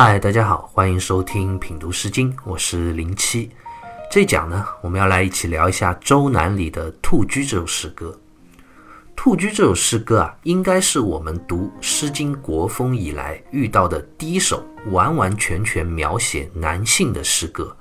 嗨，大家好，欢迎收听品读诗经，我是零七。这一讲呢，我们要来一起聊一下《周南》里的《兔居》这首诗歌。《兔居》这首诗歌啊，应该是我们读《诗经》国风以来遇到的第一首完完全全描写男性的诗歌。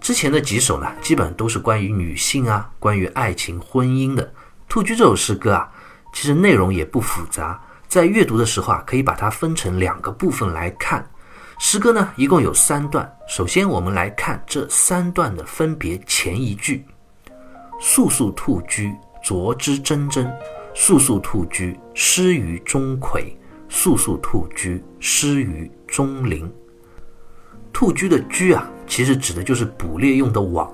之前的几首呢，基本都是关于女性啊，关于爱情、婚姻的。《兔居》这首诗歌啊，其实内容也不复杂，在阅读的时候啊，可以把它分成两个部分来看。诗歌呢，一共有三段。首先，我们来看这三段的分别前一句：“素素兔居，啄之铮铮；素素兔居，失于钟馗；素素兔居，失于钟灵。”兔居的居啊，其实指的就是捕猎用的网；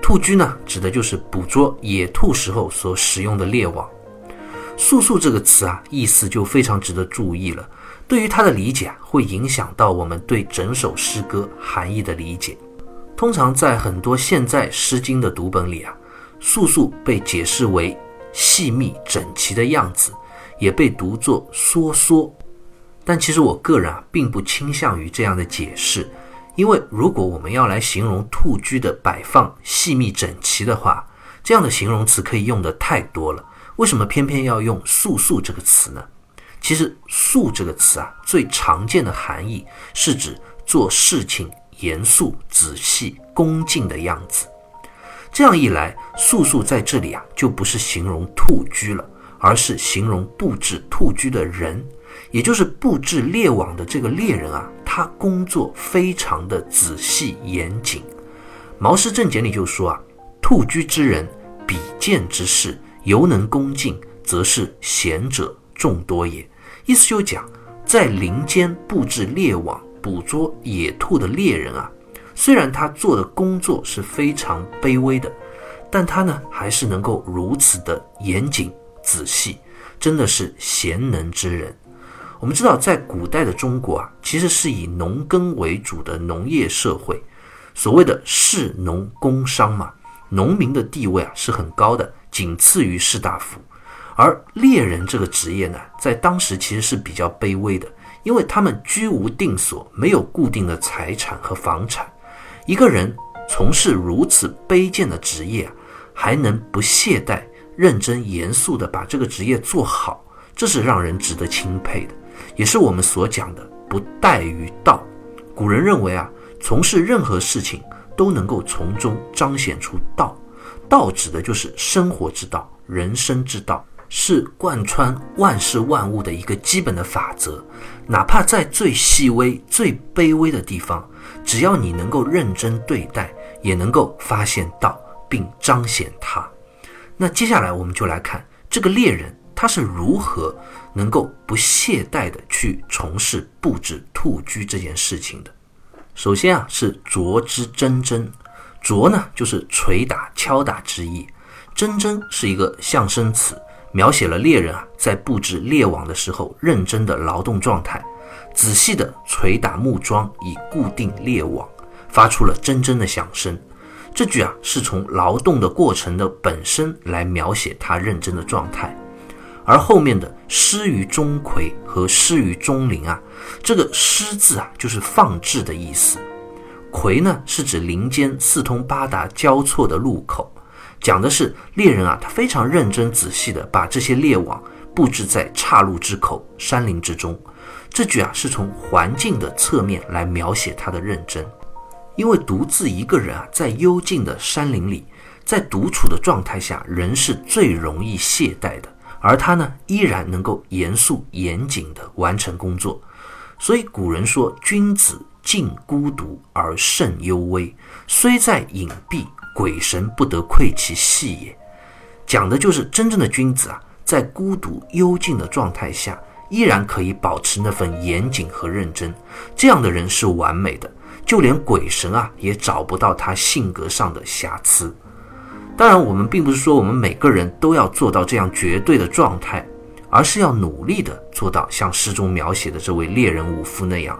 兔居呢，指的就是捕捉野兔时候所使用的猎网。素素这个词啊，意思就非常值得注意了。对于它的理解啊，会影响到我们对整首诗歌含义的理解。通常在很多现在《诗经》的读本里啊，素素被解释为细密整齐的样子，也被读作缩缩。但其实我个人啊，并不倾向于这样的解释，因为如果我们要来形容兔居的摆放细密整齐的话，这样的形容词可以用的太多了。为什么偏偏要用素素这个词呢？其实“肃”这个词啊，最常见的含义是指做事情严肃、仔细、恭敬的样子。这样一来，“肃肃”在这里啊，就不是形容兔居了，而是形容布置兔居的人，也就是布置猎网的这个猎人啊，他工作非常的仔细严谨。《毛氏正解》里就说啊：“兔居之人，比见之事，犹能恭敬，则是贤者众多也。”意思就讲，在林间布置猎网、捕捉野兔的猎人啊，虽然他做的工作是非常卑微的，但他呢还是能够如此的严谨仔细，真的是贤能之人。我们知道，在古代的中国啊，其实是以农耕为主的农业社会，所谓的士农工商嘛，农民的地位啊是很高的，仅次于士大夫。而猎人这个职业呢，在当时其实是比较卑微的，因为他们居无定所，没有固定的财产和房产。一个人从事如此卑贱的职业啊，还能不懈怠、认真严肃地把这个职业做好，这是让人值得钦佩的，也是我们所讲的不怠于道。古人认为啊，从事任何事情都能够从中彰显出道，道指的就是生活之道、人生之道。是贯穿万事万物的一个基本的法则，哪怕在最细微、最卑微的地方，只要你能够认真对待，也能够发现到并彰显它。那接下来我们就来看这个猎人他是如何能够不懈怠的去从事布置兔居这件事情的。首先啊，是啄之铮铮，啄呢就是捶打、敲打之意，铮铮是一个象声词。描写了猎人啊在布置猎网的时候认真的劳动状态，仔细的捶打木桩以固定猎网，发出了铮铮的响声。这句啊是从劳动的过程的本身来描写他认真的状态，而后面的失于钟馗和失于钟灵啊，这个失字啊就是放置的意思，馗呢是指林间四通八达交错的路口。讲的是猎人啊，他非常认真仔细的把这些猎网布置在岔路之口、山林之中。这句啊是从环境的侧面来描写他的认真，因为独自一个人啊，在幽静的山林里，在独处的状态下，人是最容易懈怠的，而他呢，依然能够严肃严谨的完成工作。所以古人说：“君子敬孤独而慎幽微，虽在隐蔽。”鬼神不得窥其细也，讲的就是真正的君子啊，在孤独幽静的状态下，依然可以保持那份严谨和认真。这样的人是完美的，就连鬼神啊也找不到他性格上的瑕疵。当然，我们并不是说我们每个人都要做到这样绝对的状态，而是要努力的做到像诗中描写的这位猎人武夫那样，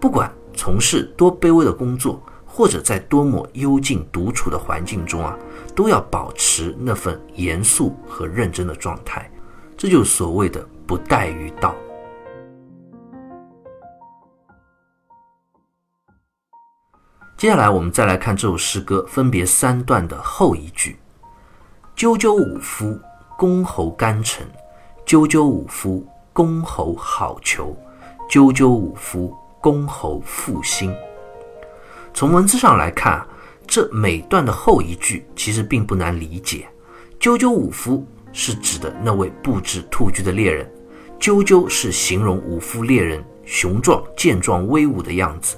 不管从事多卑微的工作。或者在多么幽静独处的环境中啊，都要保持那份严肃和认真的状态，这就是所谓的不怠于道。接下来我们再来看这首诗歌分别三段的后一句：“赳赳武夫，公侯干臣；赳赳武夫，公侯好逑；赳赳武夫，公侯复兴。”从文字上来看，这每段的后一句其实并不难理解。赳赳武夫是指的那位布置兔居的猎人，赳赳是形容武夫猎人雄壮、健壮、威武的样子。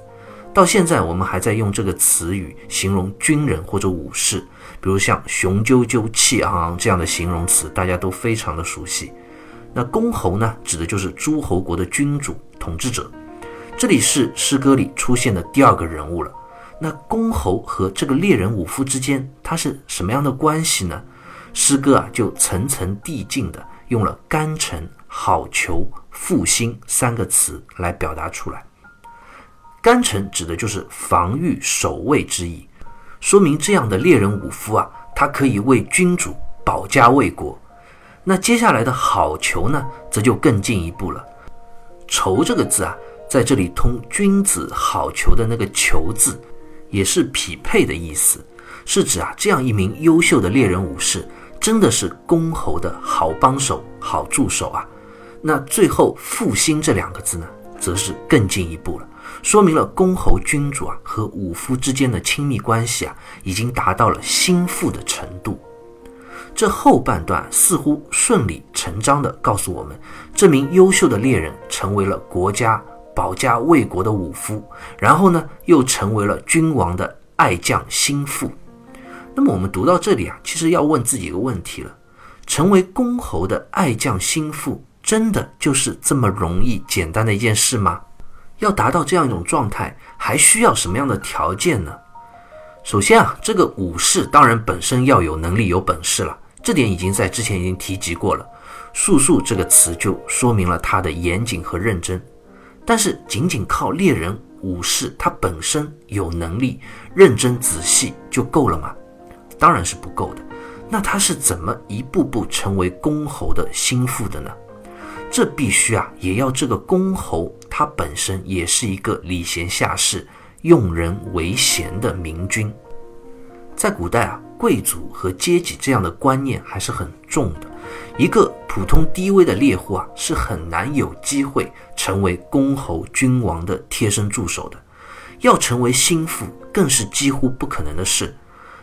到现在，我们还在用这个词语形容军人或者武士，比如像雄赳赳、气昂昂这样的形容词，大家都非常的熟悉。那公侯呢，指的就是诸侯国的君主、统治者。这里是诗歌里出现的第二个人物了。那公侯和这个猎人武夫之间，他是什么样的关系呢？诗歌啊，就层层递进的用了甘城、好逑、复兴三个词来表达出来。甘城指的就是防御守卫之意，说明这样的猎人武夫啊，他可以为君主保家卫国。那接下来的好逑呢，则就更进一步了。逑这个字啊，在这里通君子好逑的那个逑字，也是匹配的意思，是指啊这样一名优秀的猎人武士，真的是公侯的好帮手、好助手啊。那最后复兴这两个字呢，则是更进一步了。说明了公侯君主啊和武夫之间的亲密关系啊，已经达到了心腹的程度。这后半段似乎顺理成章地告诉我们，这名优秀的猎人成为了国家保家卫国的武夫，然后呢，又成为了君王的爱将心腹。那么我们读到这里啊，其实要问自己一个问题了：成为公侯的爱将心腹，真的就是这么容易简单的一件事吗？要达到这样一种状态，还需要什么样的条件呢？首先啊，这个武士当然本身要有能力、有本事了，这点已经在之前已经提及过了。速速这个词就说明了他的严谨和认真。但是仅仅靠猎人武士他本身有能力、认真仔细就够了吗？当然是不够的。那他是怎么一步步成为公侯的心腹的呢？这必须啊，也要这个公侯他本身也是一个礼贤下士、用人为贤的明君。在古代啊，贵族和阶级这样的观念还是很重的。一个普通低微的猎户啊，是很难有机会成为公侯君王的贴身助手的。要成为心腹，更是几乎不可能的事。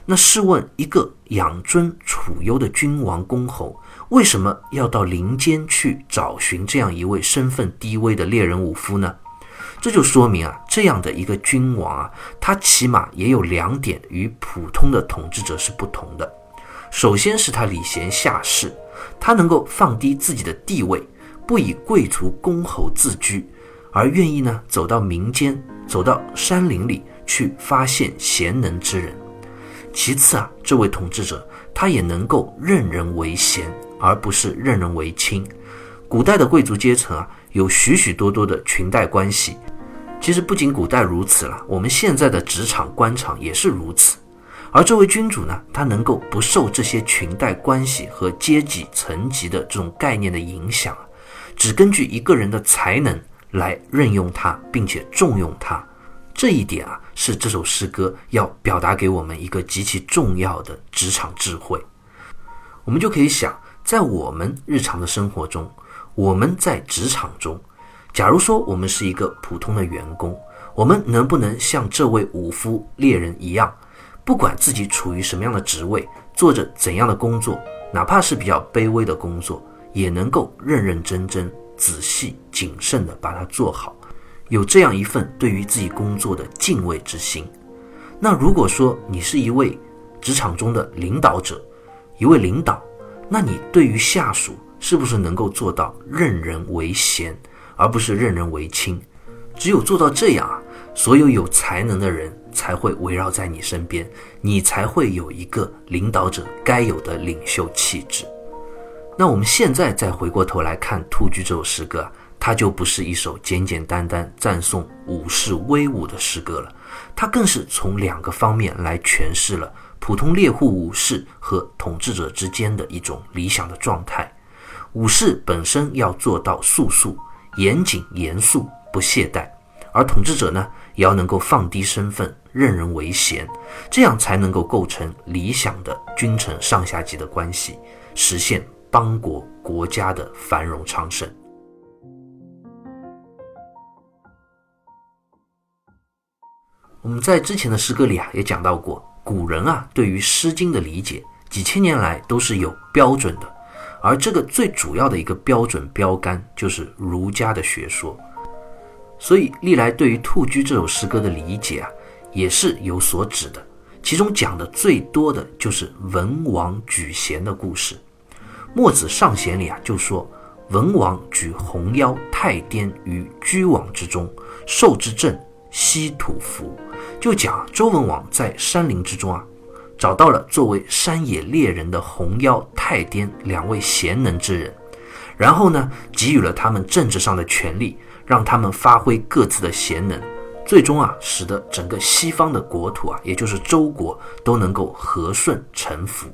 那试问，一个养尊处优的君王公侯？为什么要到林间去找寻这样一位身份低微的猎人武夫呢？这就说明啊，这样的一个君王啊，他起码也有两点与普通的统治者是不同的。首先是他礼贤下士，他能够放低自己的地位，不以贵族公侯自居，而愿意呢走到民间，走到山林里去发现贤能之人。其次啊，这位统治者他也能够任人为贤。而不是任人唯亲。古代的贵族阶层啊，有许许多多的裙带关系。其实不仅古代如此了，我们现在的职场官场也是如此。而这位君主呢，他能够不受这些裙带关系和阶级层级的这种概念的影响，只根据一个人的才能来任用他，并且重用他。这一点啊，是这首诗歌要表达给我们一个极其重要的职场智慧。我们就可以想。在我们日常的生活中，我们在职场中，假如说我们是一个普通的员工，我们能不能像这位武夫猎人一样，不管自己处于什么样的职位，做着怎样的工作，哪怕是比较卑微的工作，也能够认认真真、仔细谨慎地把它做好，有这样一份对于自己工作的敬畏之心。那如果说你是一位职场中的领导者，一位领导。那你对于下属是不是能够做到任人唯贤，而不是任人唯亲？只有做到这样啊，所有有才能的人才会围绕在你身边，你才会有一个领导者该有的领袖气质。那我们现在再回过头来看《兔居》这首诗歌，它就不是一首简简单单赞颂武士威武的诗歌了，它更是从两个方面来诠释了。普通猎户武士和统治者之间的一种理想的状态，武士本身要做到素素、严谨、严肃、不懈怠，而统治者呢，也要能够放低身份，任人唯贤，这样才能够构成理想的君臣上下级的关系，实现邦国国家的繁荣昌盛。我们在之前的诗歌里啊，也讲到过，古人啊对于《诗经》的理解，几千年来都是有标准的，而这个最主要的一个标准标杆就是儒家的学说。所以历来对于《兔居》这首诗歌的理解啊，也是有所指的。其中讲的最多的就是文王举贤的故事。墨子上贤里啊就说，文王举红腰太颠于居网之中，受之政，西土服。就讲周文王在山林之中啊，找到了作为山野猎人的红妖太颠两位贤能之人，然后呢，给予了他们政治上的权利，让他们发挥各自的贤能，最终啊，使得整个西方的国土啊，也就是周国都能够和顺臣服。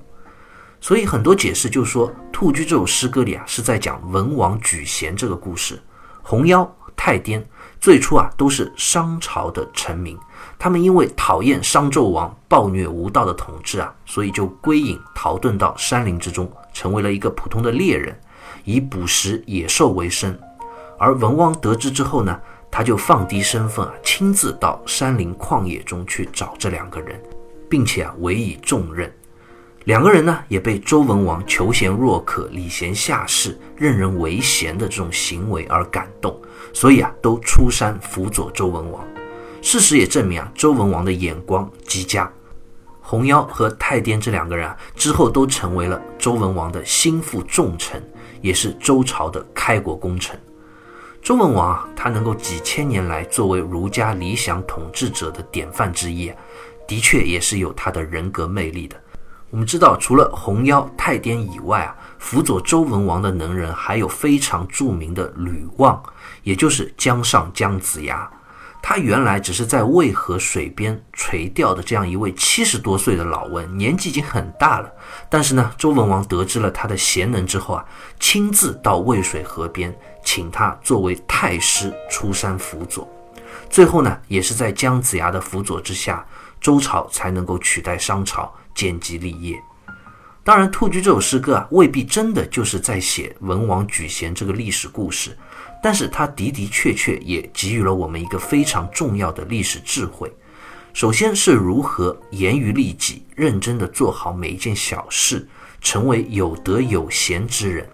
所以很多解释就说，《兔居》这首诗歌里啊，是在讲文王举贤这个故事。红妖太颠最初啊，都是商朝的臣民。他们因为讨厌商纣王暴虐无道的统治啊，所以就归隐逃遁到山林之中，成为了一个普通的猎人，以捕食野兽为生。而文王得知之后呢，他就放低身份啊，亲自到山林旷野中去找这两个人，并且啊委以重任。两个人呢也被周文王求贤若渴、礼贤下士、任人唯贤的这种行为而感动，所以啊都出山辅佐周文王。事实也证明啊，周文王的眼光极佳。红妖和太颠这两个人啊，之后都成为了周文王的心腹重臣，也是周朝的开国功臣。周文王啊，他能够几千年来作为儒家理想统治者的典范之一，的确也是有他的人格魅力的。我们知道，除了红妖、太颠以外啊，辅佐周文王的能人还有非常著名的吕望，也就是姜尚姜子牙。他原来只是在渭河水边垂钓的这样一位七十多岁的老翁，年纪已经很大了。但是呢，周文王得知了他的贤能之后啊，亲自到渭水河边，请他作为太师出山辅佐。最后呢，也是在姜子牙的辅佐之下，周朝才能够取代商朝，建基立业。当然，《兔居》这首诗歌啊，未必真的就是在写文王举贤这个历史故事。但是它的的确确也给予了我们一个非常重要的历史智慧。首先是如何严于律己，认真的做好每一件小事，成为有德有贤之人。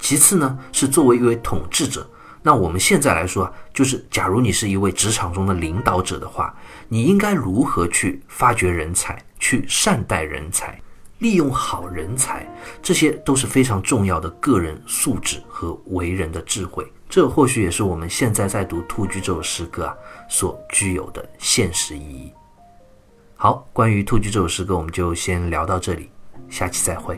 其次呢，是作为一位统治者，那我们现在来说啊，就是假如你是一位职场中的领导者的话，你应该如何去发掘人才，去善待人才，利用好人才，这些都是非常重要的个人素质和为人的智慧。这或许也是我们现在在读《兔居》这首诗歌啊所具有的现实意义。好，关于《兔居》这首诗歌，我们就先聊到这里，下期再会。